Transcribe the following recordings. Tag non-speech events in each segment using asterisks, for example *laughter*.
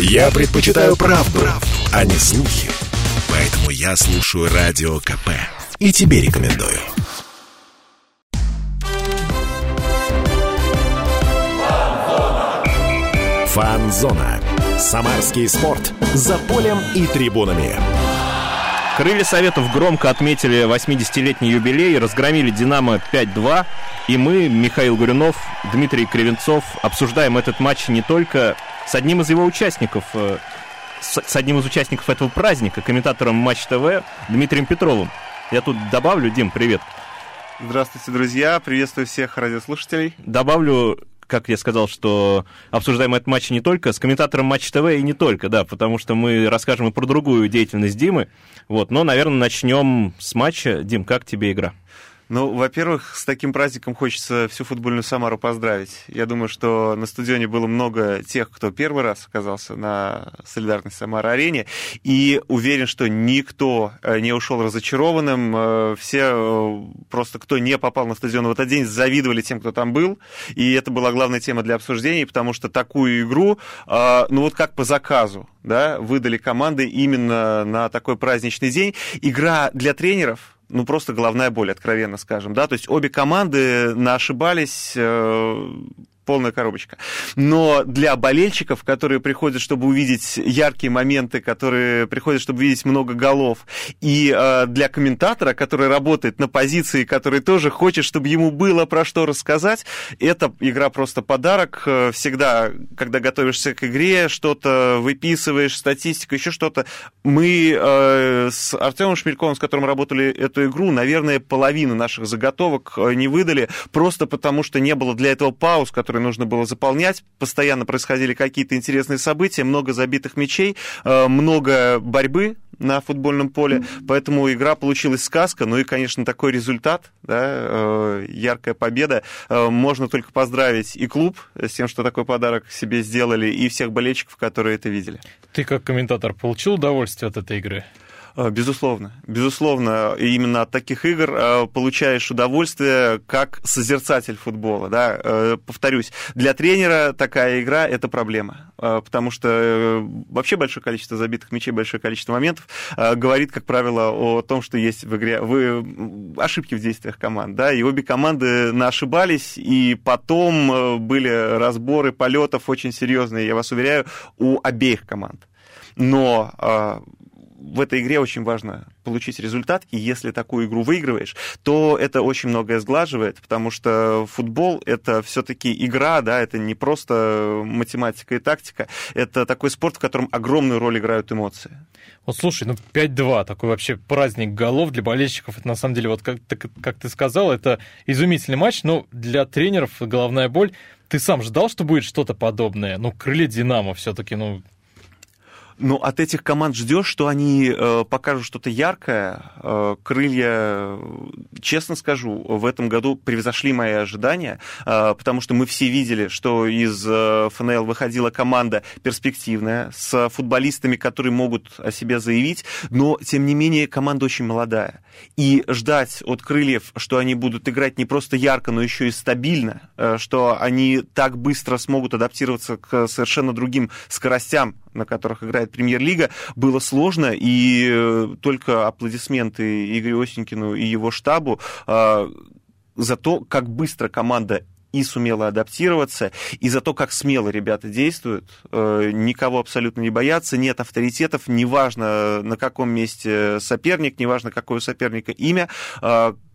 Я предпочитаю правду, правду, а не слухи. Поэтому я слушаю Радио КП. И тебе рекомендую. Фанзона. Самарский спорт. За полем и трибунами. Крылья Советов громко отметили 80-летний юбилей, разгромили «Динамо» 5-2. И мы, Михаил Гурюнов, Дмитрий Кривенцов, обсуждаем этот матч не только с одним из его участников, э, с одним из участников этого праздника, комментатором Матч ТВ Дмитрием Петровым. Я тут добавлю, Дим, привет. Здравствуйте, друзья. Приветствую всех радиослушателей. Добавлю как я сказал, что обсуждаем этот матч не только с комментатором Матч ТВ и не только, да, потому что мы расскажем и про другую деятельность Димы. Вот, но, наверное, начнем с матча. Дим, как тебе игра? Ну, во-первых, с таким праздником хочется всю футбольную Самару поздравить. Я думаю, что на стадионе было много тех, кто первый раз оказался на солидарной Самара-арене, и уверен, что никто э, не ушел разочарованным. Э, все э, просто, кто не попал на стадион в этот день, завидовали тем, кто там был, и это была главная тема для обсуждений, потому что такую игру, ну вот как по заказу, да, выдали команды именно на такой праздничный день. Игра для тренеров, ну, просто головная боль, откровенно скажем, да, то есть обе команды ошибались э, полная коробочка. Но для болельщиков, которые приходят, чтобы увидеть яркие моменты, которые приходят, чтобы видеть много голов, и э, для комментатора, который работает на позиции, который тоже хочет, чтобы ему было про что рассказать, эта игра просто подарок. Э, всегда, когда готовишься к игре, что-то выписываешь, статистику, еще что-то. Мы э, с Артемом Шмельковым, с которым работали эту игру, наверное, половину наших заготовок э, не выдали, просто потому что не было для этого пауз, которые которые нужно было заполнять. Постоянно происходили какие-то интересные события, много забитых мячей, э, много борьбы на футбольном поле, поэтому игра получилась сказка, ну и, конечно, такой результат, да, э, яркая победа, э, можно только поздравить и клуб с тем, что такой подарок себе сделали, и всех болельщиков, которые это видели. Ты как комментатор получил удовольствие от этой игры? Э, безусловно. Безусловно, именно от таких игр э, получаешь удовольствие как созерцатель футбола. Да? Э, повторюсь, для тренера такая игра – это проблема, потому что вообще большое количество забитых мячей, большое количество моментов говорит, как правило, о том, что есть в игре вы... ошибки в действиях команд. Да? И обе команды ошибались, и потом были разборы полетов очень серьезные, я вас уверяю, у обеих команд. Но в этой игре очень важно получить результат, и если такую игру выигрываешь, то это очень многое сглаживает, потому что футбол — это все-таки игра, да, это не просто математика и тактика, это такой спорт, в котором огромную роль играют эмоции. Вот слушай, ну 5-2, такой вообще праздник голов для болельщиков, это на самом деле, вот как, как ты сказал, это изумительный матч, но для тренеров головная боль. Ты сам ждал, что будет что-то подобное? Ну, крылья Динамо все-таки, ну, ну, от этих команд ждешь, что они э, покажут что-то яркое. Э, крылья, честно скажу, в этом году превзошли мои ожидания, э, потому что мы все видели, что из э, ФНЛ выходила команда перспективная, с футболистами, которые могут о себе заявить, но, тем не менее, команда очень молодая. И ждать от крыльев, что они будут играть не просто ярко, но еще и стабильно, э, что они так быстро смогут адаптироваться к совершенно другим скоростям, на которых играет премьер-лига, было сложно, и э, только аплодисменты Игорю Осенькину и его штабу э, за то, как быстро команда и сумела адаптироваться, и за то, как смело ребята действуют, э, никого абсолютно не боятся, нет авторитетов, неважно на каком месте соперник, неважно какое у соперника имя,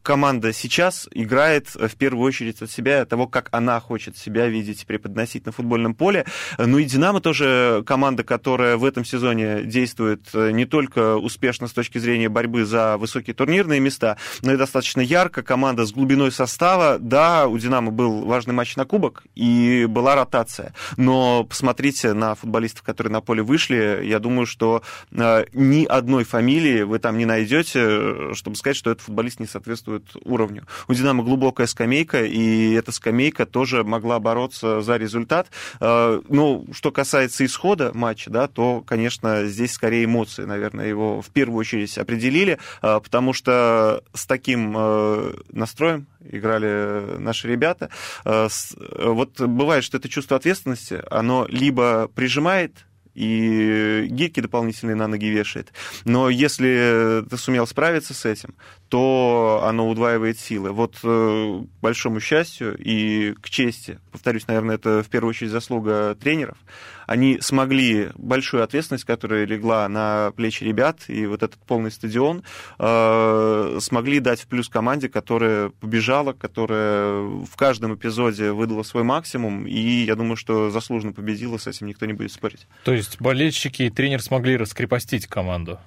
команда сейчас играет э, в первую очередь от себя, от того, как она хочет себя видеть и преподносить на футбольном поле. Ну и «Динамо» тоже команда, которая в этом сезоне действует э, не только успешно с точки зрения борьбы за высокие турнирные места, но и достаточно ярко. Команда с глубиной состава. Да, у «Динамо» был важный матч на кубок и была ротация. Но посмотрите на футболистов, которые на поле вышли. Я думаю, что э, ни одной фамилии вы там не найдете, чтобы сказать, что этот футболист не соответствует соответствует уровню. У «Динамо» глубокая скамейка, и эта скамейка тоже могла бороться за результат. Э, ну, что касается исхода матча, да, то, конечно, здесь скорее эмоции, наверное, его в первую очередь определили, э, потому что с таким э, настроем играли наши ребята. Вот бывает, что это чувство ответственности, оно либо прижимает и гирьки дополнительные на ноги вешает. Но если ты сумел справиться с этим, то оно удваивает силы. Вот э, к большому счастью и к чести, повторюсь, наверное, это в первую очередь заслуга тренеров, они смогли большую ответственность, которая легла на плечи ребят, и вот этот полный стадион, э, смогли дать в плюс команде, которая побежала, которая в каждом эпизоде выдала свой максимум, и я думаю, что заслуженно победила, с этим никто не будет спорить. То есть болельщики и тренер смогли раскрепостить команду?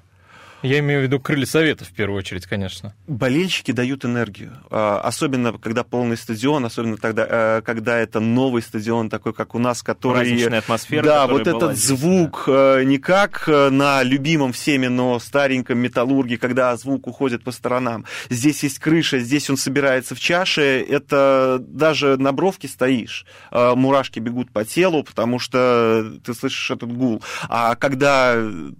Я имею в виду крылья совета в первую очередь, конечно. Болельщики дают энергию. А, особенно, когда полный стадион, особенно тогда, э, когда это новый стадион, такой, как у нас, который... Праздничная атмосфера. Да, вот этот здесь, звук да. Э, не как э, на любимом всеми, но стареньком металлурге, когда звук уходит по сторонам. Здесь есть крыша, здесь он собирается в чаше. Это даже на бровке стоишь, мурашки бегут по телу, потому что ты слышишь этот гул. А когда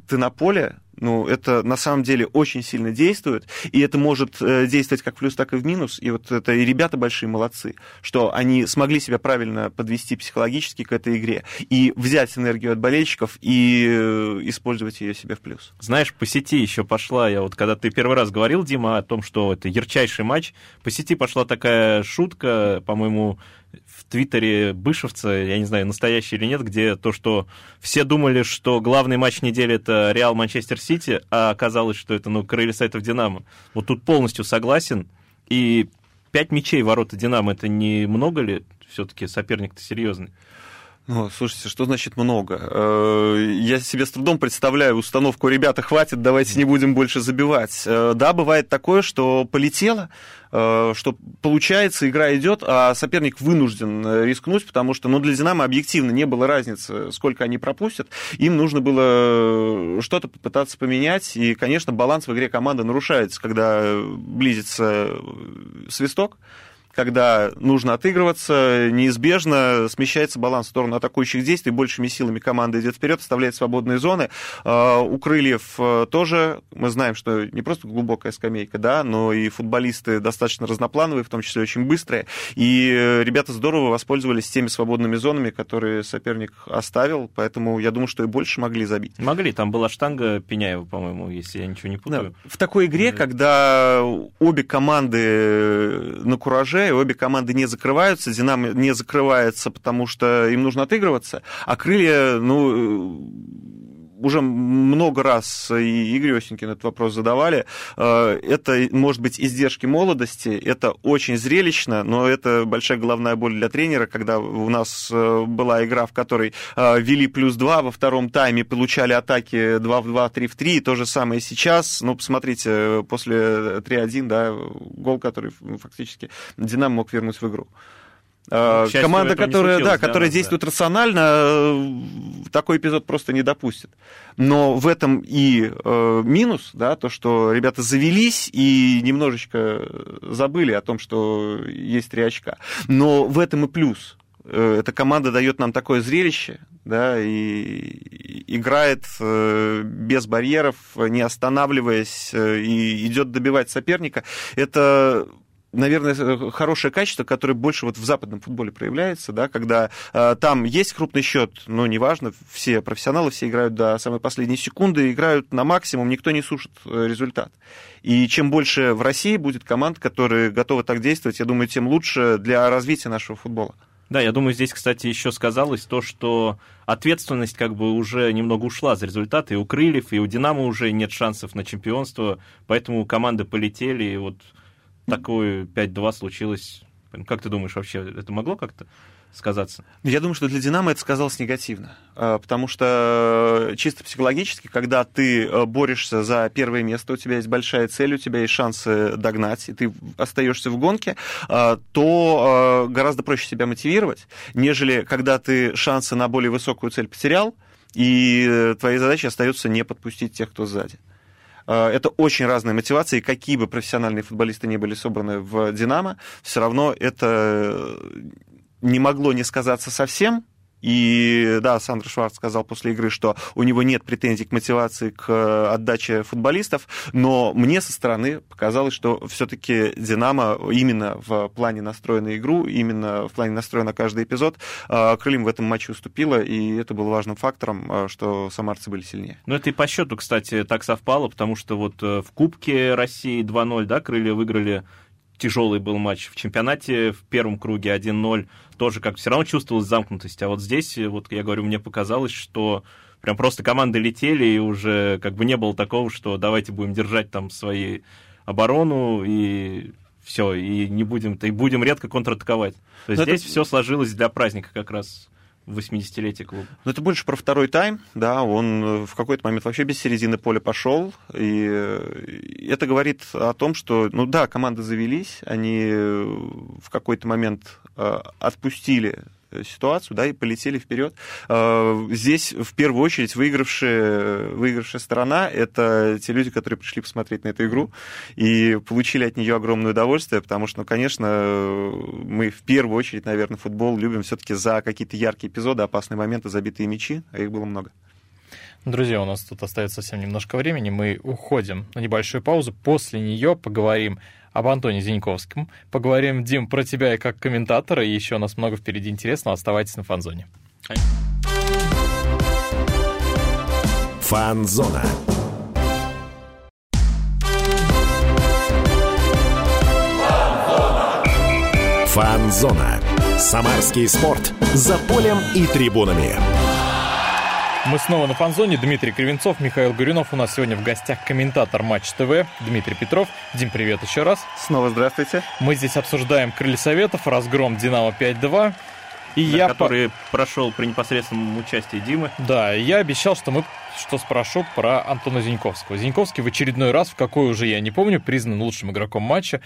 ты на поле, ну, это на самом деле очень сильно действует, и это может э, действовать как в плюс, так и в минус. И вот это и ребята большие молодцы, что они смогли себя правильно подвести психологически к этой игре и взять энергию от болельщиков и э, использовать ее себе в плюс. Знаешь, по сети еще пошла, я вот когда ты первый раз говорил, Дима, о том, что это ярчайший матч, по сети пошла такая шутка, по-моему, Твиттере Бышевца, я не знаю, настоящий или нет, где то, что все думали, что главный матч недели это Реал Манчестер Сити, а оказалось, что это, ну, крылья сайтов Динамо. Вот тут полностью согласен. И пять мячей ворота Динамо, это не много ли? Все-таки соперник-то серьезный. Ну, слушайте, что значит много? Э, я себе с трудом представляю установку, ребята, хватит, давайте не будем больше забивать. Э, да, бывает такое, что полетело, э, что получается, игра идет, а соперник вынужден рискнуть, потому что ну, для «Динамо» объективно не было разницы, сколько они пропустят. Им нужно было что-то попытаться поменять, и, конечно, баланс в игре команды нарушается, когда близится свисток, когда нужно отыгрываться, неизбежно смещается баланс в сторону атакующих действий, большими силами команда идет вперед, оставляет свободные зоны. А, у крыльев э, тоже мы знаем, что не просто глубокая скамейка, да, но и футболисты достаточно разноплановые, в том числе очень быстрые. И э, ребята здорово воспользовались теми свободными зонами, которые соперник оставил, поэтому я думаю, что и больше могли забить. Могли, там была штанга Пеняева, по-моему, если я ничего не путаю. Да. В такой игре, да. когда обе команды на кураже, и обе команды не закрываются. Динамо не закрывается, потому что им нужно отыгрываться. А крылья, ну, уже много раз и Игорь Осенькин этот вопрос задавали. Э, это, может быть, издержки молодости, это очень зрелищно, но это большая головная боль для тренера, когда у нас э, была игра, в которой э, вели плюс 2, во втором тайме получали атаки 2 в 2, 3 в 3, то же самое сейчас. Ну, посмотрите, после 3-1, да, гол, который фактически Динамо мог вернуть в игру. Э, команда, которая, да, которая действует да. рационально, э, такой эпизод просто не допустит. Но в этом и э, минус, да, то, что ребята завелись и немножечко забыли о том, что есть три очка. Но в этом и плюс. Э, эта команда дает нам такое зрелище, да, и играет без барьеров, не останавливаясь, и идет добивать соперника. Это наверное, э, хорошее качество, которое больше вот в западном футболе проявляется, да, когда э, там есть крупный счет, но неважно, все профессионалы, все играют до самой последней секунды, играют на максимум, никто не сушит э, результат. И чем больше в России будет команд, которые готовы так действовать, я думаю, тем лучше для развития нашего футбола. Да, я думаю, здесь, кстати, еще сказалось то, что ответственность как бы уже немного ушла за результаты. И у Крыльев, и у Динамо уже нет шансов на чемпионство, поэтому команды полетели, и вот такое 5-2 случилось. Как ты думаешь, вообще это могло как-то сказаться? Я думаю, что для «Динамо» это сказалось негативно, а, потому что э, чисто психологически, когда ты э, борешься за первое место, у тебя есть большая цель, у тебя есть шансы догнать, и ты остаешься в гонке, а, то э, гораздо проще себя мотивировать, нежели когда ты шансы на более высокую цель потерял, и твоей задачей остается не подпустить тех, кто сзади. Э, это очень разные мотивации, какие бы профессиональные футболисты не были собраны в «Динамо», все равно это не могло не сказаться совсем, И да, Сандер Шварц сказал после игры, что у него нет претензий к мотивации, к отдаче футболистов, но мне со стороны показалось, что все-таки Динамо именно в плане настроя на игру, именно в плане настроя на каждый эпизод, э, Крыльям в этом матче уступило, и это было важным фактором, э, что самарцы были сильнее. Ну, это и по счету, кстати, так совпало, потому что вот в Кубке России 2-0, да, Крылья выиграли тяжелый был матч. В чемпионате в первом круге 1-0 тоже как все равно чувствовалась замкнутость. А вот здесь, вот я говорю, мне показалось, что прям просто команды летели, и уже как бы не было такого, что давайте будем держать там свои оборону и все, и не будем, и будем редко контратаковать. То есть Но здесь это... все сложилось для праздника как раз. 80-летие клуба. Ну, это больше про второй тайм, да, он э, в какой-то момент вообще без середины поля пошел, и э, это говорит о том, что, ну да, команды завелись, они э, в какой-то момент отпустили ситуацию, да, и полетели вперед. А, здесь в первую очередь выигравшая, выигравшая сторона — это те люди, которые пришли посмотреть на эту игру и получили от нее огромное удовольствие, потому что, ну, конечно, мы в первую очередь, наверное, футбол любим все-таки за какие-то яркие эпизоды, опасные моменты, забитые мячи, а их было много. Друзья, у нас тут остается совсем немножко времени. Мы уходим на небольшую паузу. После нее поговорим об Антоне Зиньковском. Поговорим, Дим, про тебя и как комментатора. И еще у нас много впереди интересного. Оставайтесь на фанзоне. Фанзона. Фанзона. Самарский спорт. За полем и трибунами. Мы снова на фанзоне. Дмитрий Кривенцов, Михаил Гуринов. У нас сегодня в гостях комментатор Матч ТВ Дмитрий Петров. Дим, привет еще раз. Снова здравствуйте. Мы здесь обсуждаем крылья советов, разгром Динамо 5-2. И я который по... прошел при непосредственном участии Димы. Да, я обещал, что мы что спрошу про Антона Зиньковского. Зиньковский в очередной раз, в какой уже я не помню, признан лучшим игроком матча.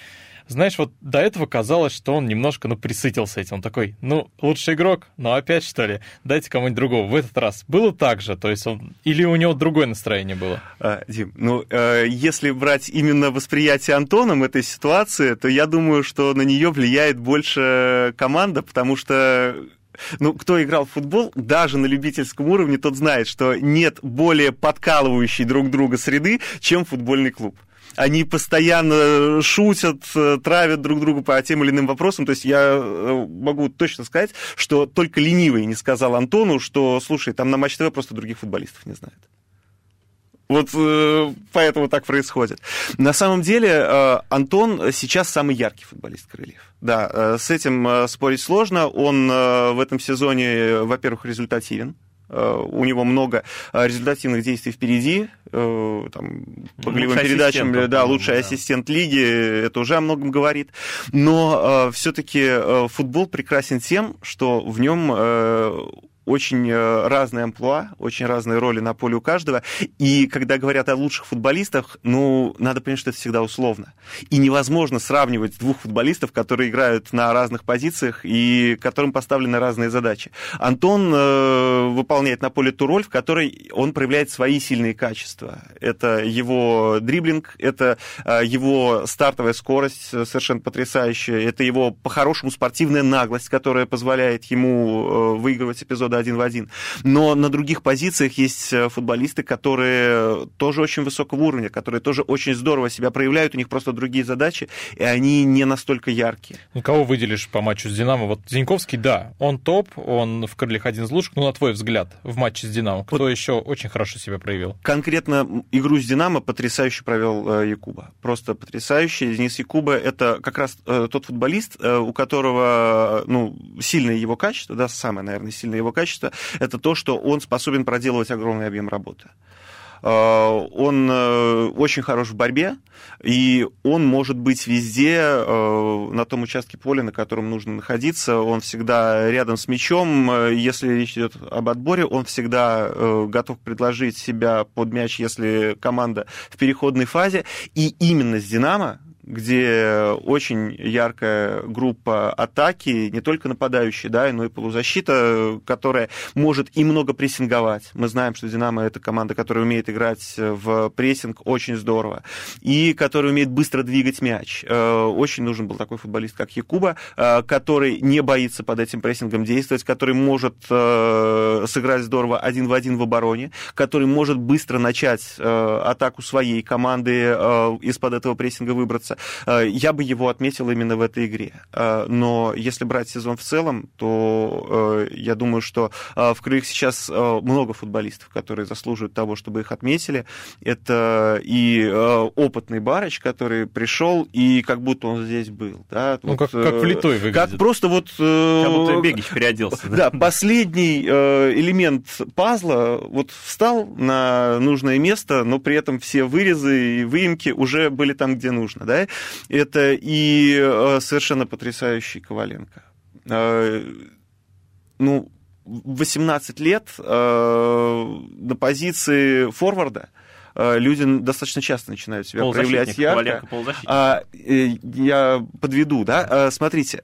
Знаешь, вот до этого казалось, что он немножко, ну, присытился этим. Он такой, ну, лучший игрок, ну, опять, что ли, дайте кому-нибудь другого. В этот раз было так же? То есть он... Или у него другое настроение было? А, Дим, ну, э, если брать именно восприятие Антоном этой ситуации, то я думаю, что на нее влияет больше команда, потому что ну, кто играл в футбол, даже на любительском уровне, тот знает, что нет более подкалывающей друг друга среды, чем футбольный клуб они постоянно шутят, э, травят друг друга по тем или иным вопросам. То есть я э, могу точно сказать, что только ленивый не сказал Антону, что, слушай, там на Матч ТВ просто других футболистов не знают. Вот э, поэтому так происходит. На самом деле э, Антон сейчас самый яркий футболист Крыльев. Да, э, с этим э, спорить сложно. Он э, в этом сезоне, во-первых, результативен. Э, у него много э, результативных действий впереди, э, там, по голевым передачам, да, лучший да. ассистент лиги, это уже о многом говорит. Но все-таки футбол прекрасен тем, что в нем очень э, разные амплуа, очень разные роли на поле у каждого. И когда говорят о лучших футболистах, ну, надо понять, что это всегда условно. И невозможно сравнивать двух футболистов, которые играют на разных позициях и которым поставлены разные задачи. Антон э, выполняет на поле ту роль, в которой он проявляет свои сильные качества. Это его дриблинг, это э, его стартовая скорость э, совершенно потрясающая, это его по-хорошему спортивная наглость, которая позволяет ему э, выигрывать эпизоды один в один. Но на других позициях есть э, футболисты, которые тоже очень высокого уровня, которые тоже очень здорово себя проявляют, у них просто другие задачи, и они не настолько яркие. Ну, кого выделишь по матчу с «Динамо»? Вот Зиньковский, да, он топ, он в крыльях один из лучших, но на твой взгляд, в матче с «Динамо», кто вот еще очень хорошо себя проявил? Конкретно игру с «Динамо» потрясающе провел э, Якуба. Просто потрясающий. Денис Якуба — это как раз э, тот футболист, у которого ну, сильное его качество, да, самое, наверное, сильное его качество, качество, это то, что он способен проделывать огромный объем работы э, он э, очень хорош в борьбе, и он может быть везде, э, на том участке поля, на котором нужно находиться. Он всегда рядом с мячом. Если речь идет об отборе, он всегда готов предложить себя под мяч, если команда в переходной фазе. И именно с «Динамо» где очень яркая группа атаки, не только нападающие, да, но и полузащита, которая может и много прессинговать. Мы знаем, что «Динамо» — это команда, которая умеет играть в прессинг очень здорово, и которая умеет быстро двигать мяч. Э, очень нужен был такой футболист, как Якуба, э, который не боится под этим прессингом действовать, который может э, сыграть здорово один в один в обороне, который может быстро начать атаку своей команды из-под этого прессинга выбраться. Э, я бы его отметил именно в этой игре. Э, но если брать сезон в целом, то э, я думаю, что в Крыльях сейчас много футболистов, которые заслуживают того, чтобы их отметили. Это и опытный Барыч, который пришел, и как будто он здесь был. Да? Ну, вот, как, как влитой выглядит. Как просто вот... Как будто Бегич переоделся. Да, последний элемент пазла вот встал на нужное место, но при этом все вырезы и выемки уже были там, где нужно. Да? Это и э, совершенно потрясающий Коваленко. Э, ну, 18 лет э, на позиции форварда люди достаточно часто начинают себя проявлять ярко. А, я подведу, да. Смотрите,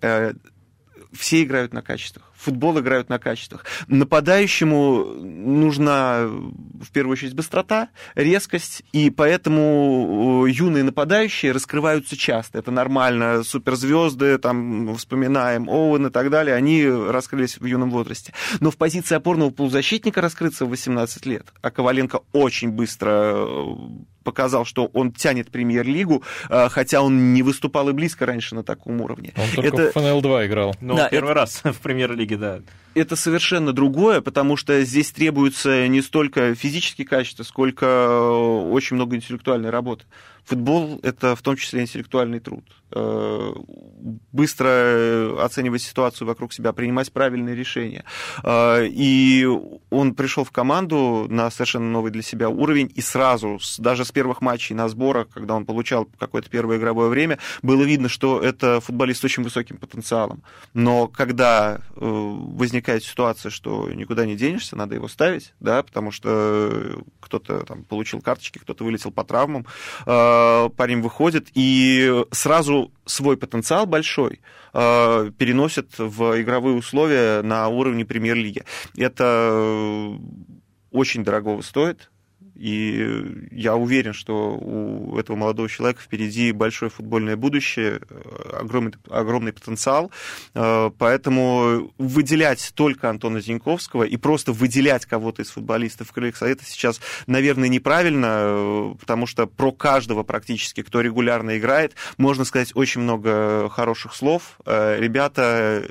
все играют на качествах футбол играют на качествах. Нападающему нужна в первую очередь быстрота, резкость, и поэтому юные нападающие раскрываются часто. Это нормально. Суперзвезды, там, вспоминаем Оуэн и так далее, они раскрылись в юном возрасте. Но в позиции опорного полузащитника раскрыться в 18 лет, а Коваленко очень быстро показал, что он тянет премьер-лигу, э, хотя он не выступал и близко раньше на таком уровне. Он только это... в ФНЛ-2 играл. Ну, да, первый это... раз *laughs* в премьер-лиге, да это совершенно другое, потому что здесь требуется не столько физические качества, сколько э, очень много интеллектуальной работы. Футбол — это в том числе интеллектуальный труд. Э, быстро оценивать ситуацию вокруг себя, принимать правильные решения. Э, и он пришел в команду на совершенно новый для себя уровень, и сразу, даже с первых матчей на сборах, когда он получал какое-то первое игровое время, было видно, что это футболист с очень высоким потенциалом. Но когда возникает ситуация, что никуда не денешься, надо его ставить, да, потому что кто-то там получил карточки, кто-то вылетел по травмам, э, парень выходит и сразу свой потенциал большой э, переносит в игровые условия на уровне премьер-лиги. Это очень дорогого стоит, и я уверен, что у этого молодого человека впереди большое футбольное будущее, э, огромный, огромный потенциал. Э, поэтому выделять только Антона Зиньковского и просто выделять кого-то из футболистов Крыльях Совета сейчас, наверное, неправильно, э, потому что про каждого практически, кто регулярно играет, можно сказать очень много хороших слов. Ребята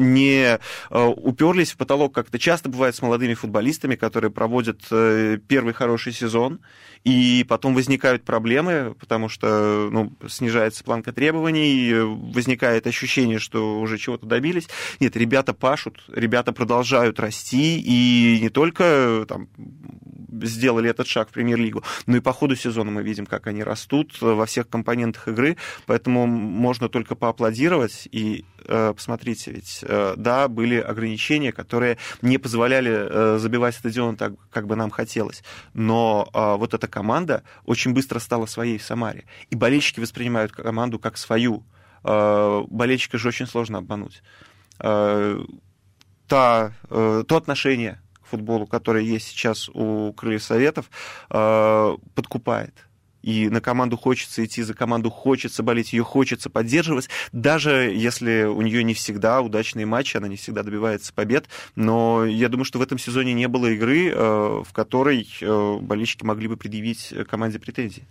не э, уперлись в потолок, как это часто бывает с молодыми футболистами, которые проводят э, первый хороший сезон, и потом возникают проблемы, потому что ну, снижается планка требований, возникает ощущение, что уже чего-то добились. Нет, ребята пашут, ребята продолжают расти, и не только там, сделали этот шаг в премьер-лигу, но и по ходу сезона мы видим, как они растут во всех компонентах игры, поэтому можно только поаплодировать и посмотрите, ведь э, да, были ограничения, которые не позволяли э, забивать стадион так, как бы нам хотелось, но вот эта команда очень быстро стала своей в Самаре, и болельщики воспринимают команду как свою. Болельщика же очень сложно обмануть. Та, то отношение, футболу, который есть сейчас у Крыльев Советов, э, подкупает. И на команду хочется идти, за команду хочется болеть, ее хочется поддерживать, даже если у нее не всегда удачные матчи, она не всегда добивается побед. Но я думаю, что в этом сезоне не было игры, э, в которой э, болельщики могли бы предъявить команде претензии.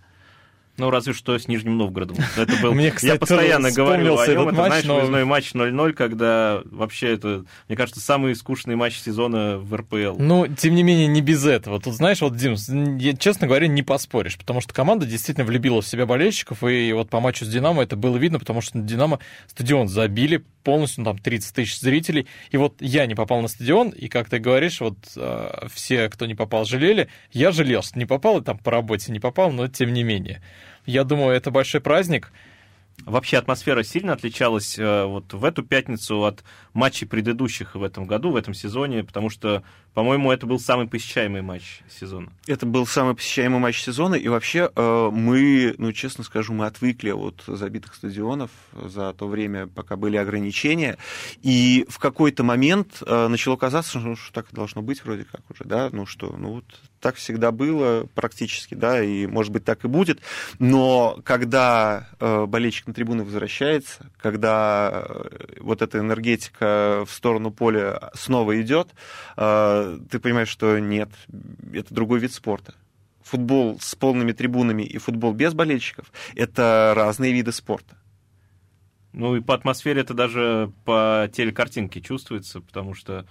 Ну, разве что с Нижним Новгородом. Это был... *laughs* Мне, кстати, Я постоянно говорю о нем. Это, матч, знаешь, но... выездной матч 0-0, когда вообще это, мне кажется, самый скучный матч сезона в РПЛ. Ну, тем не менее, не без этого. Тут, знаешь, вот, Дим, я, честно говоря, не поспоришь, потому что команда действительно влюбила в себя болельщиков, и вот по матчу с «Динамо» это было видно, потому что «Динамо» стадион забили полностью, ну, там 30 тысяч зрителей, и вот я не попал на стадион, и, как ты говоришь, вот э, все, кто не попал, жалели. Я жалел, что не попал, и там по работе не попал, но тем не менее. Я думаю, это большой праздник. Вообще атмосфера сильно отличалась э, вот в эту пятницу от матчей предыдущих в этом году, в этом сезоне, потому что По-моему, это был самый посещаемый матч сезона. Это был самый посещаемый матч сезона, и вообще э, мы, ну, честно скажу, мы отвыкли от забитых стадионов за то время, пока были ограничения, и в какой-то момент э, начало казаться, ну, что так должно быть вроде как уже, да, ну что, ну вот так всегда было практически, да, и, может быть, так и будет, но когда э, болельщик на трибуны возвращается, когда вот эта энергетика в сторону поля снова идет, ты понимаешь, что нет, это другой вид спорта. Футбол с полными трибунами и футбол без болельщиков – это разные виды спорта. Ну и по атмосфере это даже по телекартинке чувствуется, потому что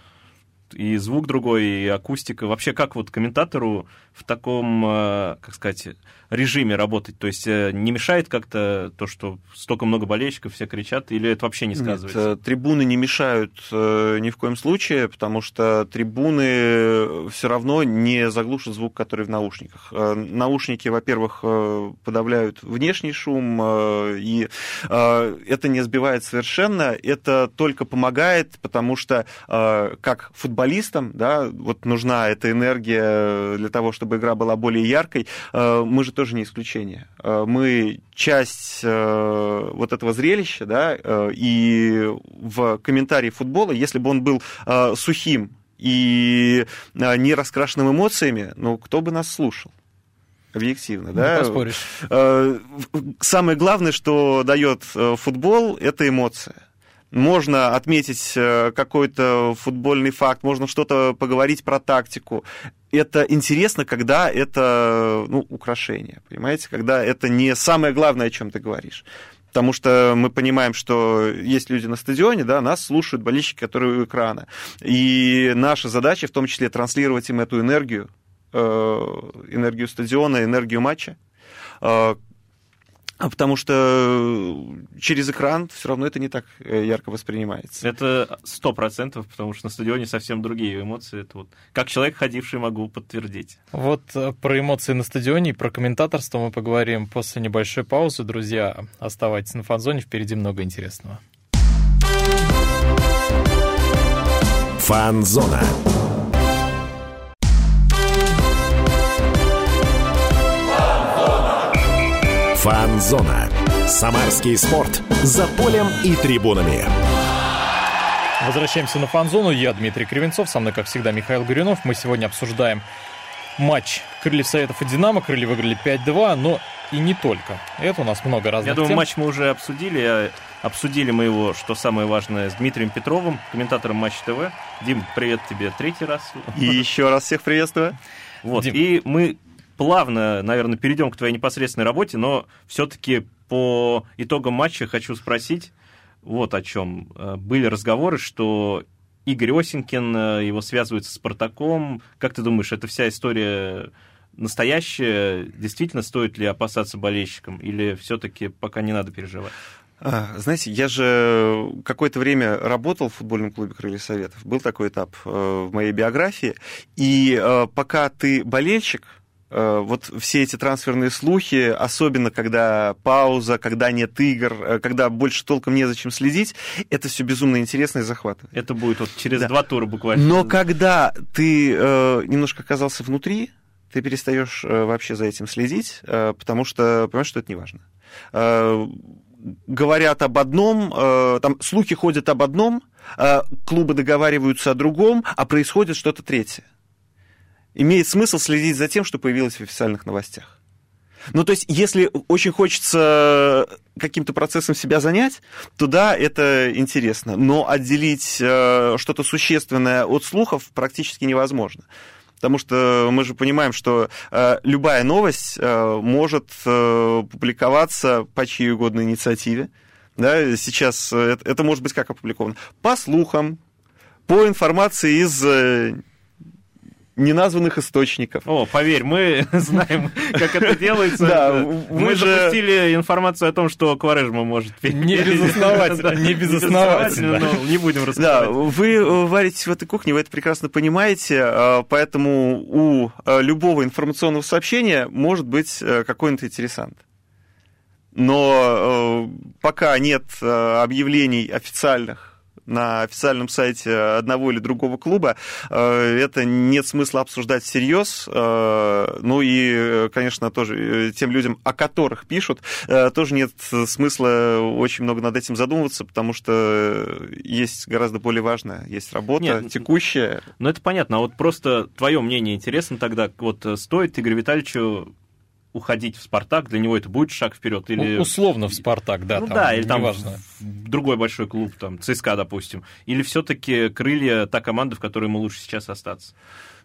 и звук другой, и акустика. Вообще, как вот комментатору в таком, э, как сказать, режиме работать? То есть э, не мешает как-то то, что столько много болельщиков, все кричат, или это вообще не сказывается? Нет, э, трибуны не мешают ни в коем случае, потому что трибуны все равно не заглушат звук, который в наушниках. Наушники, во-первых, подавляют внешний шум, и это не сбивает совершенно, это только помогает, потому что как футболистам, да, вот нужна эта энергия для того, чтобы игра была более яркой, мы же тоже не исключение. Э, мы часть э, вот этого зрелища, да, э, и в комментарии футбола, если бы он был сухим и не раскрашенным эмоциями, ну, кто бы нас слушал? объективно, да? Не поспоришь. Самое главное, что дает футбол, это эмоция можно отметить э, какой-то футбольный факт, можно что-то поговорить про тактику. Это интересно, когда это ну, украшение, понимаете, когда это не самое главное, о чем ты говоришь. Потому что мы понимаем, что есть люди на стадионе, да, нас слушают болельщики, которые у экрана. И наша задача в том числе транслировать им эту энергию, э, энергию стадиона, энергию матча, э, а потому что э, через экран все равно это не так э, ярко воспринимается. Это сто процентов, потому что на стадионе совсем другие эмоции. Это вот как человек, ходивший, могу подтвердить. Вот э, про эмоции на стадионе и про комментаторство мы поговорим после небольшой паузы. Друзья, оставайтесь на фанзоне, впереди много интересного. Фанзона. Фанзона. Самарский спорт. За полем и трибунами. Возвращаемся на фан-зону. Я Дмитрий Кривенцов, со мной, как всегда, Михаил Горюнов. Мы сегодня обсуждаем матч Крыльев Советов и Динамо. Крылья выиграли 5-2, но и не только. Это у нас много разных Я думаю, тем. матч мы уже обсудили. Обсудили мы его, что самое важное, с Дмитрием Петровым, комментатором Матч ТВ. Дим, привет тебе третий раз. И еще раз всех приветствую. Вот, Дим. и мы плавно, наверное, перейдем к твоей непосредственной работе, но все-таки по итогам матча хочу спросить вот о чем. Э, были разговоры, что Игорь Осенькин, э, его связывают с Спартаком. Как ты думаешь, эта вся история настоящая? Действительно, стоит ли опасаться болельщикам? Или все-таки пока не надо переживать? А, знаете, я же какое-то время работал в футбольном клубе Крылья Советов. Был такой этап э, в моей биографии. И пока ты болельщик, вот все эти трансферные слухи, особенно когда пауза, когда нет игр, э, когда больше толком незачем следить, это все безумно интересно и захватывает. Это будет вот через да. два тура буквально. Но когда ты э, немножко оказался внутри, ты перестаешь э, вообще за этим следить, э, потому что понимаешь, что это не важно. Э, говорят об одном, э, там слухи ходят об одном, э, клубы договариваются о другом, а происходит что-то третье имеет смысл следить за тем, что появилось в официальных новостях. Ну, то есть, если очень хочется каким-то процессом себя занять, то да, это интересно. Но отделить э, что-то существенное от слухов практически невозможно. Потому что мы же понимаем, что э, любая новость э, может э, публиковаться по чьей угодно инициативе. Да, сейчас э, это, это может быть как опубликовано? По слухам, по информации из э, неназванных источников. О, поверь, мы *laughs* знаем, как это делается. Да, мы же... запустили информацию о том, что Кварежма может Не безосновательно, не безосновательно. Но не будем рассказывать. Да, вы варитесь в этой кухне, вы это прекрасно понимаете, а, поэтому у а, любого информационного сообщения может быть э, какой-нибудь интересант. Но э, пока нет э, объявлений официальных на официальном сайте одного или другого клуба, это нет смысла обсуждать всерьез. Ну и, конечно, тоже тем людям, о которых пишут, тоже нет смысла очень много над этим задумываться, потому что есть гораздо более важное, есть работа нет, текущая. Ну это понятно, а вот просто твое мнение интересно тогда, вот стоит Игорю Витальевичу уходить в Спартак, для него это будет шаг вперед или условно в Спартак, да, ну там, да, или там важно. в другой большой клуб, там ЦСКА, допустим, или все-таки крылья та команда, в которой ему лучше сейчас остаться.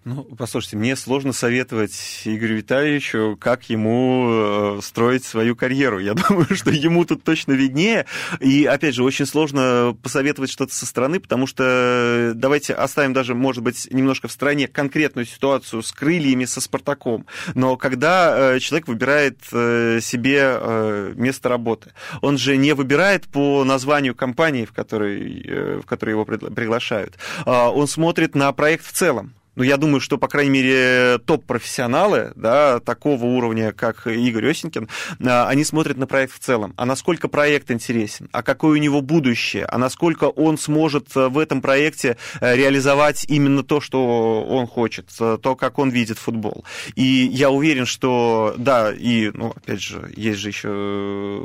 Ну, послушайте, мне сложно советовать Игорю Витальевичу, как ему э, строить свою карьеру. Я *laughs* думаю, что ему тут точно виднее. И, опять же, очень сложно посоветовать что-то со стороны, потому что э, давайте оставим даже, может быть, немножко в стороне конкретную ситуацию с крыльями, со Спартаком. Но когда э, человек выбирает себе место работы, он же не выбирает по названию компании, в которой, в которой его приглашают. А он смотрит на проект в целом ну, я думаю, что, по крайней мере, топ-профессионалы, да, такого уровня, как Игорь Осенькин, а, они смотрят на проект в целом. А насколько проект интересен, а какое у него будущее, а насколько он сможет э, в этом проекте э, реализовать именно то, что он хочет, э, то, как он видит футбол. И я уверен, что, да, и, ну, опять же, есть же еще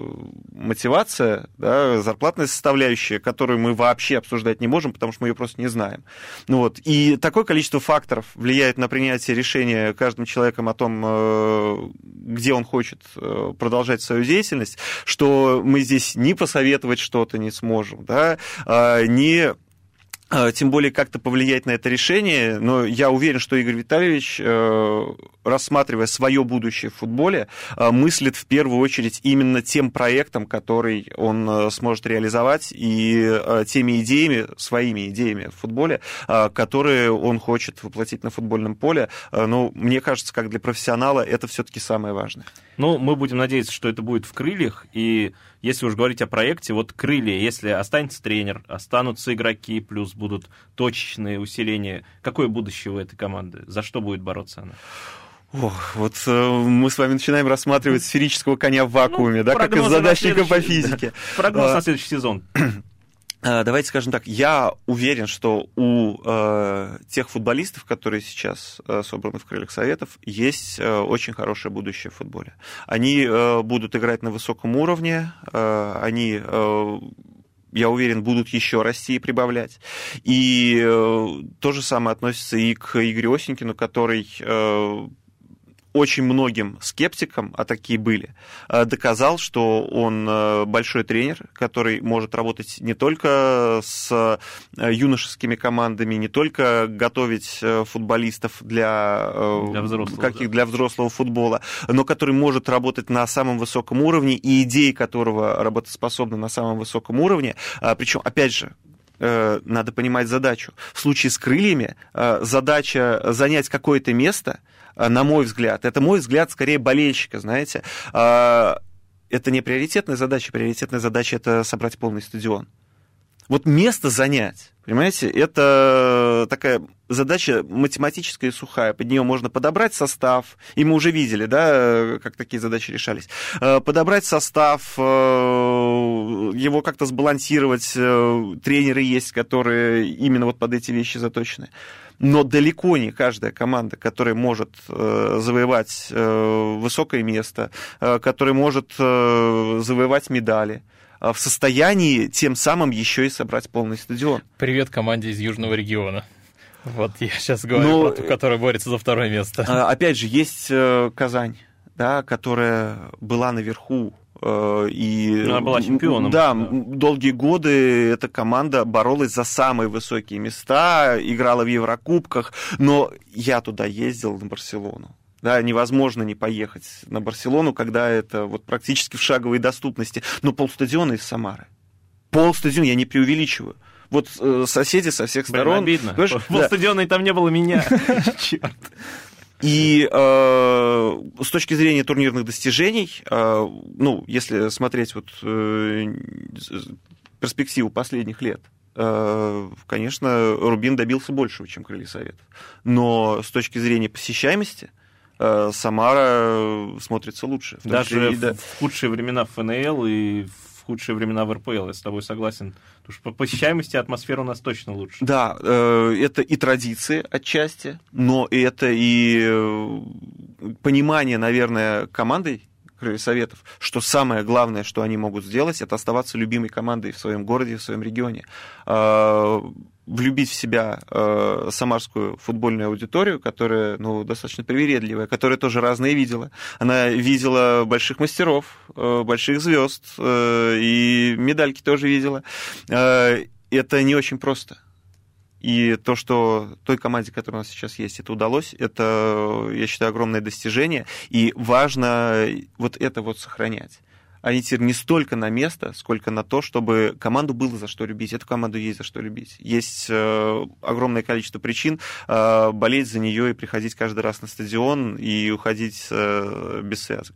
мотивация, да, зарплатная составляющая, которую мы вообще обсуждать не можем, потому что мы ее просто не знаем. Ну, вот. И такое количество факторов, факторов влияет на принятие решения каждым человеком о том, э, где он хочет э, продолжать свою деятельность, что мы здесь ни посоветовать что-то не сможем, да, а, а, тем более как-то повлиять на это решение, но я уверен, что Игорь Витальевич, э, рассматривая свое будущее в футболе, э, мыслит в первую очередь именно тем проектом, который он э, сможет реализовать, и теми идеями, своими идеями в футболе, которые он хочет воплотить на футбольном поле. Но мне кажется, как для профессионала, это все-таки самое важное. Ну, мы будем надеяться, что это будет в крыльях, и если уж говорить о проекте, вот крылья, если останется тренер, останутся игроки, плюс будут точечные усиления, какое будущее у этой команды? За что будет бороться она? Ох, вот э, мы с вами начинаем рассматривать сферического коня в вакууме, ну, да, как из задачника по физике. *laughs* Прогноз а, на следующий сезон. *clears throat* Э, давайте скажем так, я уверен, что у э, тех футболистов, которые сейчас э, собраны в крыльях советов, есть э, очень хорошее будущее в футболе. Они э, будут играть на высоком уровне, э, они э, я уверен, будут еще расти и прибавлять. И э, то же самое относится и к Игорю Осенькину, который э, очень многим скептикам, а такие были, э, доказал, что он э, большой тренер, который может работать не только с э, юношескими командами, не только готовить футболистов для, для, взрослого, каких, да. для взрослого футбола, но который может работать на самом высоком уровне, и идеи которого работоспособны на самом высоком уровне. Причем, опять же, надо понимать задачу. В случае с крыльями задача занять какое-то место – а, на мой взгляд. Это мой взгляд скорее болельщика, знаете. А, это не приоритетная задача, приоритетная задача это собрать полный стадион. Вот место занять, понимаете, это такая задача математическая и сухая. Под нее можно подобрать состав, и мы уже видели, да, как такие задачи решались. А, подобрать состав, его как-то сбалансировать. Тренеры есть, которые именно вот под эти вещи заточены но далеко не каждая команда, которая может э, завоевать э, высокое место, э, которая может завоевать медали, в состоянии тем самым еще и собрать полный стадион. Привет команде из Южного региона. Вот я сейчас говорю Но, про ту, которая борется за второе место. Опять же, есть Казань, да, которая была наверху и, Она была чемпионом. Да, да, долгие годы эта команда боролась за самые высокие места, играла в Еврокубках, но я туда ездил, на Барселону. Да, невозможно не поехать на Барселону, когда это вот практически в шаговой доступности. Но полстадиона из Самары. Полстадиона, я не преувеличиваю. Вот э, соседи со всех сторон. Блин, обидно. Полстадиона да. и там не было меня. *laughs* Черт. И э, с точки зрения турнирных достижений, э, ну, если смотреть вот э, перспективу последних лет, э, конечно, Рубин добился большего, чем Крылья Советов. Но с точки зрения посещаемости, э, Самара смотрится лучше. Даже числе, в, да. в худшие времена ФНЛ и в худшие времена в РПЛ, я с тобой согласен. Потому что по посещаемости атмосфера у нас точно лучше. Да, э, это и традиции отчасти, но это и э, понимание, наверное, командой Советов, что самое главное, что они могут сделать, это оставаться любимой командой в своем городе, в своем регионе. Влюбить в себя э, самарскую футбольную аудиторию, которая ну, достаточно привередливая, которая тоже разные видела. Она видела больших мастеров, э, больших звезд, э, и медальки тоже видела. Э, это не очень просто. И то, что той команде, которая у нас сейчас есть, это удалось, это, я считаю, огромное достижение. И важно вот это вот сохранять ориентир не столько на место, сколько на то, чтобы команду было за что любить. Эту команду есть за что любить. Есть э, огромное количество причин э, болеть за нее и приходить каждый раз на стадион и уходить э, без связок.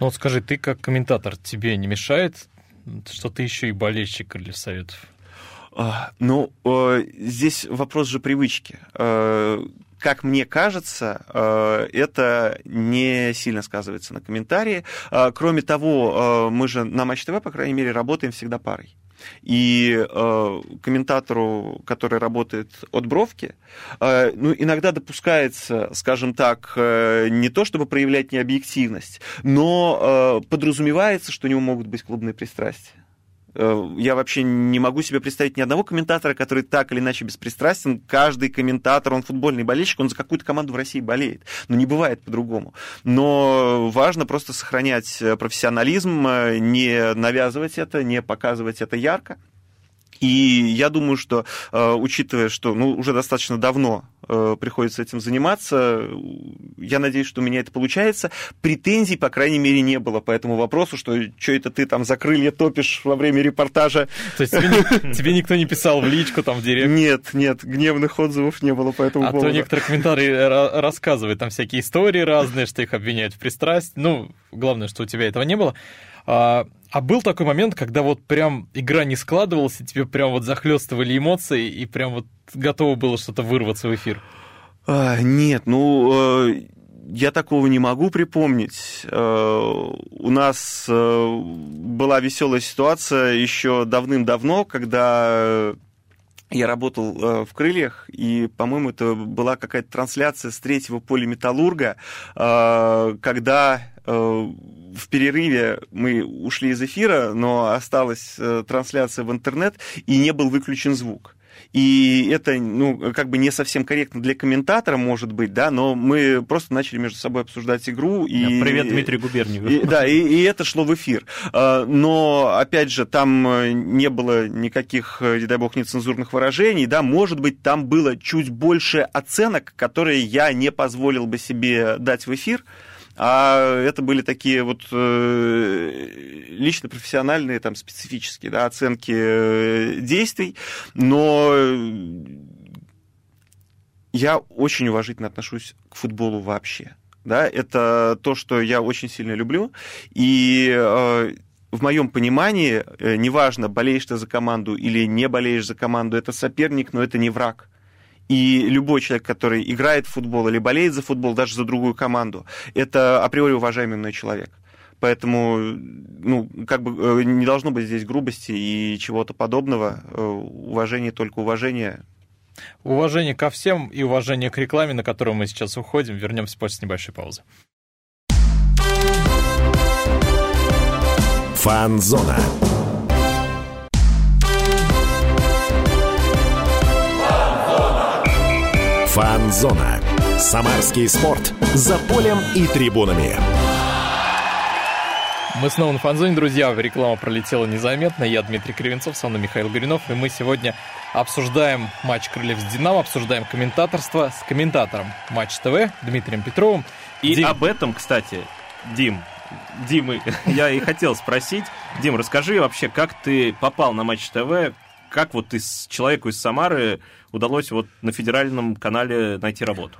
Ну вот скажи, ты как комментатор, тебе не мешает, что ты еще и болельщик Крыльев Советов? А, ну, э, здесь вопрос же привычки э, как мне кажется, э, это не сильно сказывается на комментарии. Э, кроме того, э, мы же на Матч ТВ, по крайней мере, работаем всегда парой. И э, комментатору, который работает от бровки, э, ну, иногда допускается, скажем так, э, не то чтобы проявлять необъективность, но э, подразумевается, что у него могут быть клубные пристрастия. Э, я вообще не могу себе представить ни одного комментатора, который так или иначе беспристрастен. Каждый комментатор, он футбольный болельщик, он за какую-то команду в России болеет. Но не бывает по-другому. Но важно просто сохранять профессионализм, э, не навязывать это, не показывать это ярко. И я думаю, что, э, учитывая, что ну, уже достаточно давно э, приходится этим заниматься, я надеюсь, что у меня это получается. Претензий, по крайней мере, не было по этому вопросу, что что это ты там за крылья топишь во время репортажа. То есть тебе, *laughs* тебе никто не писал в личку, там, в директ? Нет, нет, гневных отзывов не было по этому а поводу. А то некоторые комментарии рассказывают, там всякие истории разные, что их обвиняют в пристрастии. Ну, главное, что у тебя этого не было. А, а был такой момент, когда вот прям игра не складывалась, и тебе прям вот захлестывали эмоции, и прям вот готово было что-то вырваться в эфир? А, нет, ну, э, я такого не могу припомнить. Э, у нас э, была веселая ситуация еще давным-давно, когда я работал в «Крыльях», и, по-моему, это была какая-то трансляция с третьего поля «Металлурга», когда в перерыве мы ушли из эфира, но осталась э, трансляция в интернет, и не был выключен звук. И это, ну, как бы не совсем корректно для комментатора, может быть, да, но мы просто начали между собой обсуждать игру. И, Привет, Дмитрий Губерниев. И, да, и, и это шло в эфир. А, но, опять же, там э, не было никаких, э, не дай бог, нецензурных выражений, да, может быть, там было чуть больше оценок, которые я не позволил бы себе дать в эфир, а это были такие вот э, лично профессиональные, там, специфические да, оценки э, действий, но я очень уважительно отношусь к футболу вообще. Да, это то, что я очень сильно люблю, и э, в моем понимании, неважно, болеешь ты за команду или не болеешь за команду, это соперник, но это не враг. И любой человек, который играет в футбол или болеет за футбол, даже за другую команду, это априори уважаемый мной человек. Поэтому, ну, как бы э, не должно быть здесь грубости и чего-то подобного. Э, уважение только уважение. Уважение ко всем и уважение к рекламе, на которую мы сейчас уходим. Вернемся после небольшой паузы. Фанзона. Фанзона. Самарский спорт. За полем и трибунами. Мы снова на фанзоне, друзья. Реклама пролетела незаметно. Я Дмитрий Кривенцов, со мной Михаил Горинов. И мы сегодня обсуждаем матч Крыльев с Динамо, обсуждаем комментаторство с комментатором Матч ТВ Дмитрием Петровым. И Дим... об этом, кстати, Дим, Дим, *laughs* я и хотел спросить. Дим, расскажи вообще, как ты попал на Матч ТВ, как вот из человеку из Самары удалось вот на федеральном канале найти работу?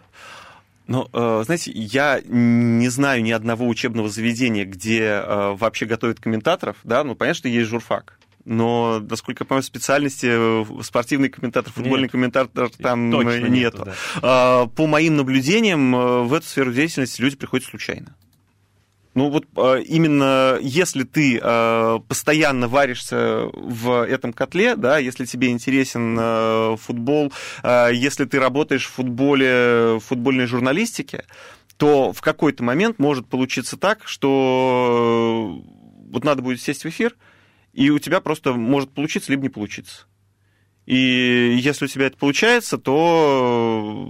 Ну, э, знаете, я не знаю ни одного учебного заведения, где э, вообще готовят комментаторов, да, ну, понятно, что есть журфак, но, насколько я понимаю, специальности э, спортивный комментатор, футбольный Нет. комментатор там Точно нету. нету да. А, по моим наблюдениям, в эту сферу деятельности люди приходят случайно. Ну вот э, именно если ты э, постоянно варишься в этом котле, да, если тебе интересен э, футбол, если ты работаешь в футболе, в футбольной журналистике, то в какой-то момент может получиться так, что вот надо будет сесть в эфир, и у тебя просто может получиться, либо не получиться. И если у тебя это получается, то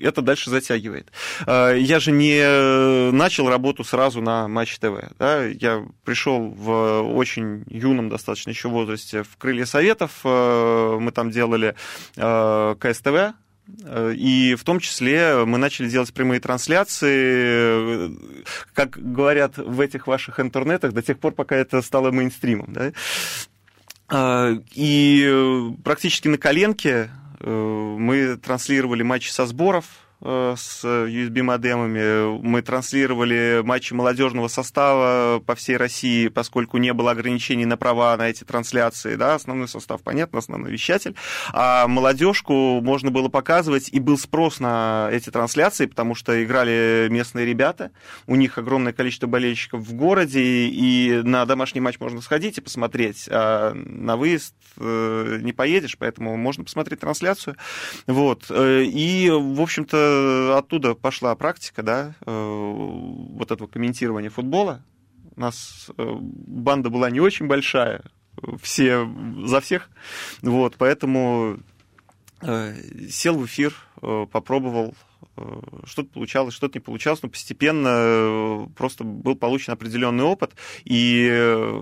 это дальше затягивает. А, я же не начал работу сразу на Матч ТВ. Да? Я пришел в очень юном достаточно еще возрасте в Крылья Советов. А, мы там делали КСТВ, и в том числе мы начали делать прямые трансляции, как говорят в этих ваших интернетах, до тех пор, пока это стало мейнстримом. Да? И практически на коленке Э, мы транслировали матчи со сборов, Э, с USB-модемами. Мы транслировали матчи молодежного состава по всей России, поскольку не было ограничений на права на эти трансляции. Да, основной состав, понятно, основной вещатель. А молодежку можно было показывать, и был спрос на эти трансляции, потому что играли местные ребята, у них огромное количество болельщиков в городе, и на домашний матч можно сходить и посмотреть, а на выезд э, не поедешь, поэтому можно посмотреть трансляцию. Вот. Э, и, в общем-то, оттуда пошла практика, да, э, вот этого комментирования футбола. У нас э, банда была не очень большая, все за всех, вот, поэтому э, сел в эфир, попробовал Э, что-то получалось, что-то не получалось, но постепенно э, просто был получен определенный опыт. И, э,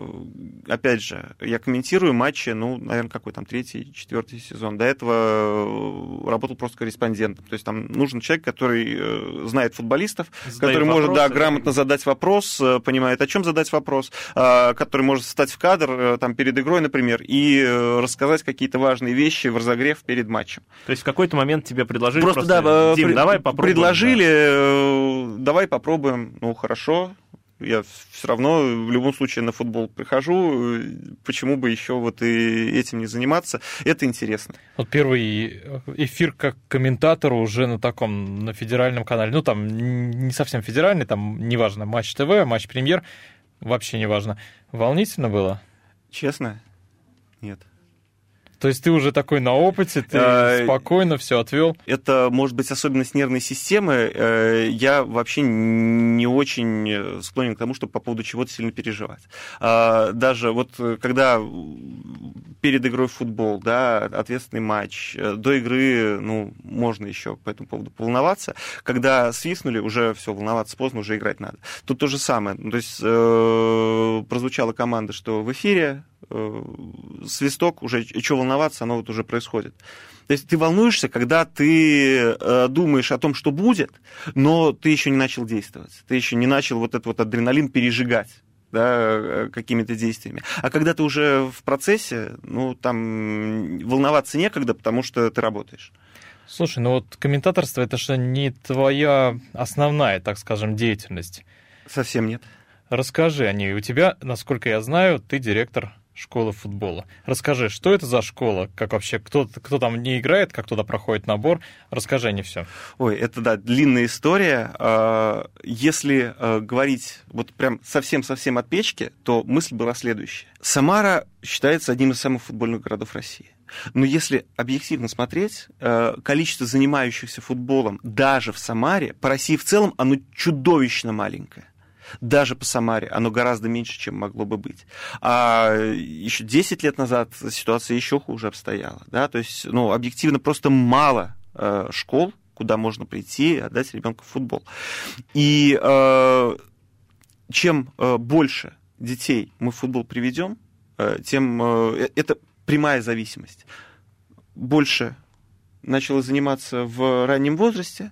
опять же, я комментирую матчи, ну, наверное, какой там третий, четвертый сезон. До этого работал просто корреспондентом. То есть там нужен человек, который знает футболистов, Задает который вопросы, может, да, грамотно задать вопрос, понимает, о чем задать вопрос, который может встать в кадр там перед игрой, например, и рассказать какие-то важные вещи в разогрев перед матчем. То есть в какой-то момент тебе предложили просто, просто да, Дим, давай попробуем. Предложили, да. Э, давай попробуем. Ну, хорошо. Я все равно в любом случае на футбол прихожу. Почему бы еще вот и этим не заниматься? Это интересно. Вот первый эфир как комментатор уже на таком, на федеральном канале. Ну, там не совсем федеральный, там неважно, матч ТВ, матч премьер, вообще неважно. Волнительно было? Честно? Нет. То есть ты уже такой на опыте, ты а, спокойно все отвел? Это может быть особенность нервной системы. Э, я вообще не очень склонен к тому, чтобы по поводу чего-то сильно переживать. А, даже вот э, когда перед игрой в футбол, да, ответственный матч, э, до игры, ну, можно еще по этому поводу поволноваться. Когда свистнули, уже все, волноваться поздно, уже играть надо. Тут то же самое. Ну, то есть э, прозвучала команда, что в эфире э, свисток, уже что волноваться, оно вот уже происходит. То есть ты волнуешься, когда ты э, думаешь о том, что будет, но ты еще не начал действовать. Ты еще не начал вот этот вот адреналин пережигать да, э, какими-то действиями. А когда ты уже в процессе, ну, там волноваться некогда, потому что ты работаешь. Слушай, ну вот комментаторство это же не твоя основная, так скажем, деятельность. Совсем нет. Расскажи о ней. У тебя, насколько я знаю, ты директор школы футбола. Расскажи, что это за школа, как вообще, кто, кто там не играет, как туда проходит набор, расскажи не все. Ой, это, да, длинная история. А, если а, говорить вот прям совсем-совсем от печки, то мысль была следующая. Самара считается одним из самых футбольных городов России. Но если объективно смотреть, а, количество занимающихся футболом даже в Самаре, по России в целом, оно чудовищно маленькое даже по Самаре, оно гораздо меньше, чем могло бы быть. А еще 10 лет назад ситуация еще хуже обстояла. Да? То есть, ну, объективно просто мало э, школ, куда можно прийти и отдать ребенка в футбол. И э, чем э, больше детей мы в футбол приведем, э, тем э, это прямая зависимость. Больше начало заниматься в раннем возрасте,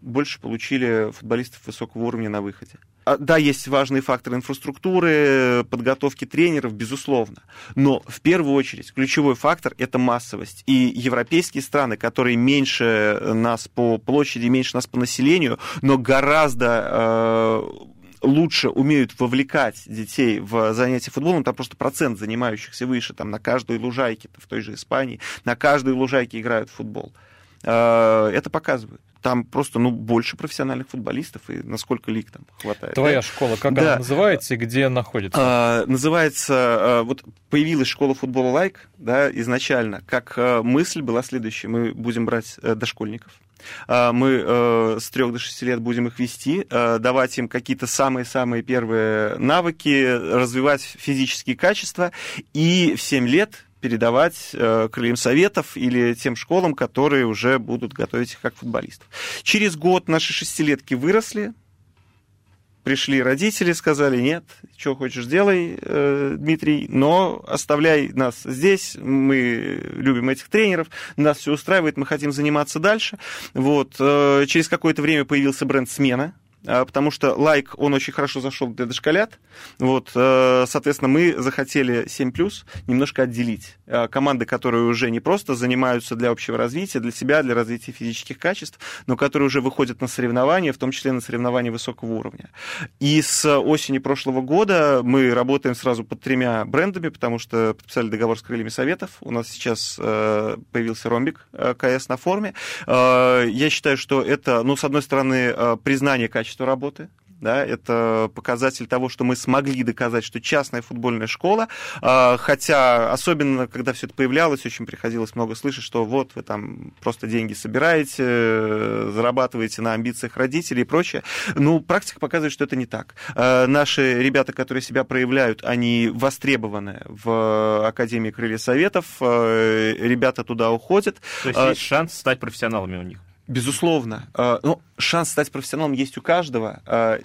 больше получили футболистов высокого уровня на выходе. А, да, есть важные факторы инфраструктуры, подготовки тренеров, безусловно. Но в первую очередь ключевой фактор – это массовость. И европейские страны, которые меньше нас по площади, меньше нас по населению, но гораздо э, лучше умеют вовлекать детей в занятия футболом, там просто процент занимающихся выше, там на каждой лужайке, в той же Испании, на каждой лужайке играют в футбол. Э, это показывают. Там просто, ну, больше профессиональных футболистов, и насколько лиг там хватает. Твоя да? школа, как Да. она называется и где находится? А, называется, а, вот появилась школа футбола лайк, да, изначально, как а, мысль была следующая, мы будем брать э, дошкольников, а, мы э, с 3 до 6 лет будем их вести, давать им какие-то самые-самые первые навыки, развивать физические качества, и в 7 лет передавать э, крыльям советов или тем школам, которые уже будут готовить их как футболистов. Через год наши шестилетки выросли, пришли родители, сказали, нет, что хочешь делай, э, Дмитрий, но оставляй нас здесь, мы любим этих тренеров, нас все устраивает, мы хотим заниматься дальше. Вот. э, Через какое-то время появился бренд «Смена», потому что лайк, он очень хорошо зашел для дошколят. Вот, э, соответственно, мы захотели 7+, немножко отделить э, команды, которые уже не просто занимаются для общего развития, для себя, для развития физических качеств, но которые уже выходят на соревнования, в том числе на соревнования высокого уровня. И с осени прошлого года мы работаем сразу под тремя брендами, потому что подписали договор с крыльями советов. У нас сейчас э, появился ромбик э, КС на форме. Я считаю, что это, ну, с одной стороны, признание качества работы, да, это показатель того, что мы смогли доказать, что частная футбольная школа, э, хотя особенно, когда все это появлялось, очень приходилось много слышать, что вот вы там просто деньги собираете, э, зарабатываете на амбициях родителей и прочее. Ну, практика показывает, что это не так. Э, Наши ребята, которые себя проявляют, они востребованы в Академии Крылья Советов, э, ребята туда уходят. То есть А- есть шанс стать профессионалами у них. Безусловно. Э, Ну, шанс стать профессионалом есть у каждого. Э,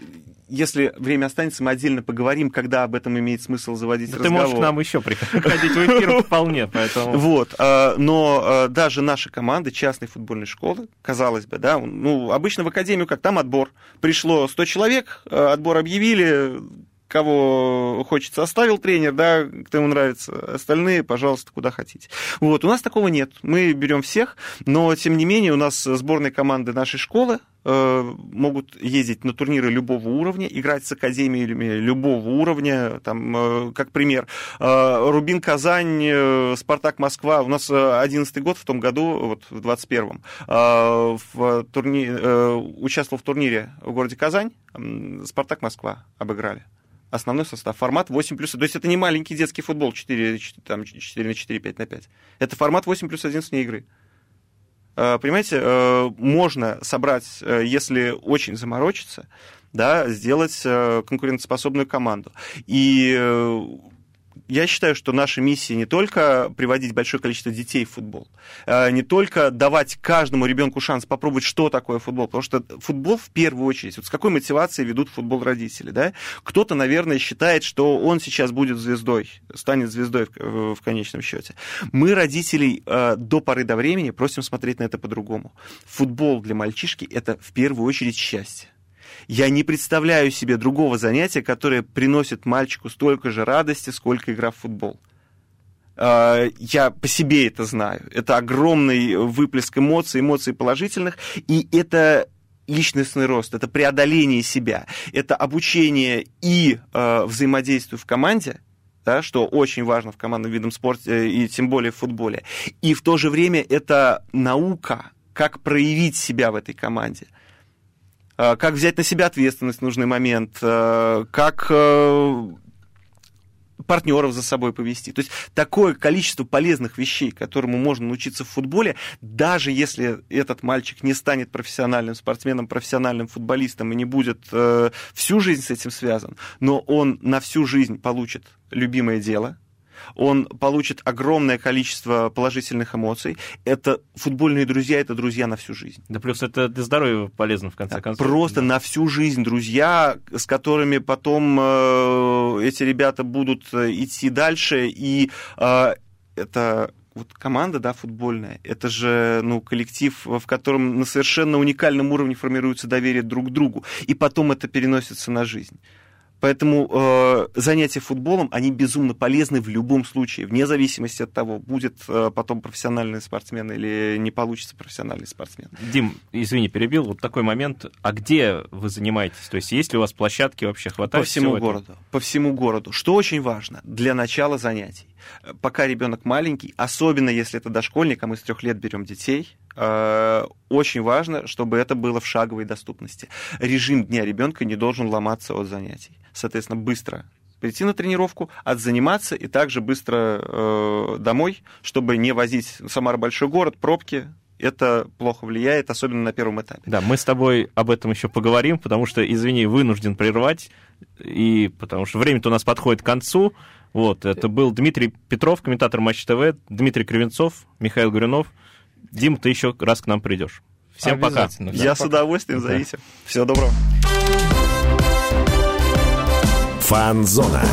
Если время останется, мы отдельно поговорим, когда об этом имеет смысл заводить Да ты разговор. можешь к нам еще приходить в эфир *laughs* вполне, поэтому... Вот, э, но даже наши команды частной футбольной школы, казалось бы, да, ну, обычно в академию как там отбор. Пришло 100 человек, отбор объявили, кого хочется. Оставил тренер, да, кто ему нравится, остальные, пожалуйста, куда хотите. Вот, у нас такого нет, мы берем всех, но, тем не менее, у нас сборные команды нашей школы э, могут ездить на турниры любого уровня, играть с академиями любого уровня, там, э, как пример, э, Рубин Казань, э, Спартак Москва, у нас э, 11 год в том году, вот в 21-м, э, в турни... э, участвовал в турнире в городе Казань, Спартак Москва обыграли основной состав. Формат 8 плюс... То есть это не маленький детский футбол 4, там, 4 на 4, 5 на 5. Это формат 8 плюс 1 вне игры. Э, Понимаете, э, можно собрать, э, если очень заморочиться, да, сделать э, конкурентоспособную команду. И я считаю, что наша миссия не только приводить большое количество детей в футбол, э, не только давать каждому ребенку шанс попробовать, что такое футбол, потому что футбол в первую очередь, вот с какой мотивацией ведут футбол родители, да? Кто-то, наверное, считает, что он сейчас будет звездой, станет звездой в, в конечном счете. Мы родителей э, до поры до времени просим смотреть на это по-другому. Футбол для мальчишки это в первую очередь счастье. Я не представляю себе другого занятия, которое приносит мальчику столько же радости, сколько игра в футбол. Э, Я по себе это знаю. Это огромный выплеск эмоций, эмоций положительных, и это личностный рост, это преодоление себя, это обучение и э, взаимодействию в команде, да, что очень важно в командном видом спорта э, и тем более в футболе. И в то же время это наука, как проявить себя в этой команде как взять на себя ответственность в нужный момент, э, как э, партнеров за собой повести. То есть такое количество полезных вещей, которому можно научиться в футболе, даже если этот мальчик не станет профессиональным спортсменом, профессиональным футболистом и не будет э, всю жизнь с этим связан, но он на всю жизнь получит любимое дело, он получит огромное количество положительных эмоций. Это футбольные друзья, это друзья на всю жизнь. Да плюс это для здоровья полезно, в конце концов. Просто на всю жизнь друзья, с которыми потом э, эти ребята будут э, идти дальше. И э, это вот команда, да, футбольная, это же, ну, коллектив, в котором на совершенно уникальном уровне формируется доверие друг к другу, и потом это переносится на жизнь. Поэтому э, занятия футболом, они безумно полезны в любом случае, вне зависимости от того, будет э, потом профессиональный спортсмен или не получится профессиональный спортсмен. Дим, извини, перебил, вот такой момент. А где вы занимаетесь? То есть есть ли у вас площадки вообще хватает? По всему всего этого? городу. По всему городу. Что очень важно для начала занятий. Пока ребенок маленький, особенно если это дошкольник, а мы с трех лет берем детей, э, очень важно, чтобы это было в шаговой доступности. Режим дня ребенка не должен ломаться от занятий. Соответственно, быстро прийти на тренировку, отзаниматься и также быстро э, домой, чтобы не возить Самара большой город, пробки, это плохо влияет, особенно на первом этапе. Да, мы с тобой об этом еще поговорим, потому что, извини, вынужден прервать, и потому что время-то у нас подходит к концу. Вот, это был Дмитрий Петров, комментатор Матч ТВ, Дмитрий Кривенцов, Михаил Горюнов. Дим, ты еще раз к нам придешь. Всем пока. Я с удовольствием, зовите. Всего доброго. Фанзона.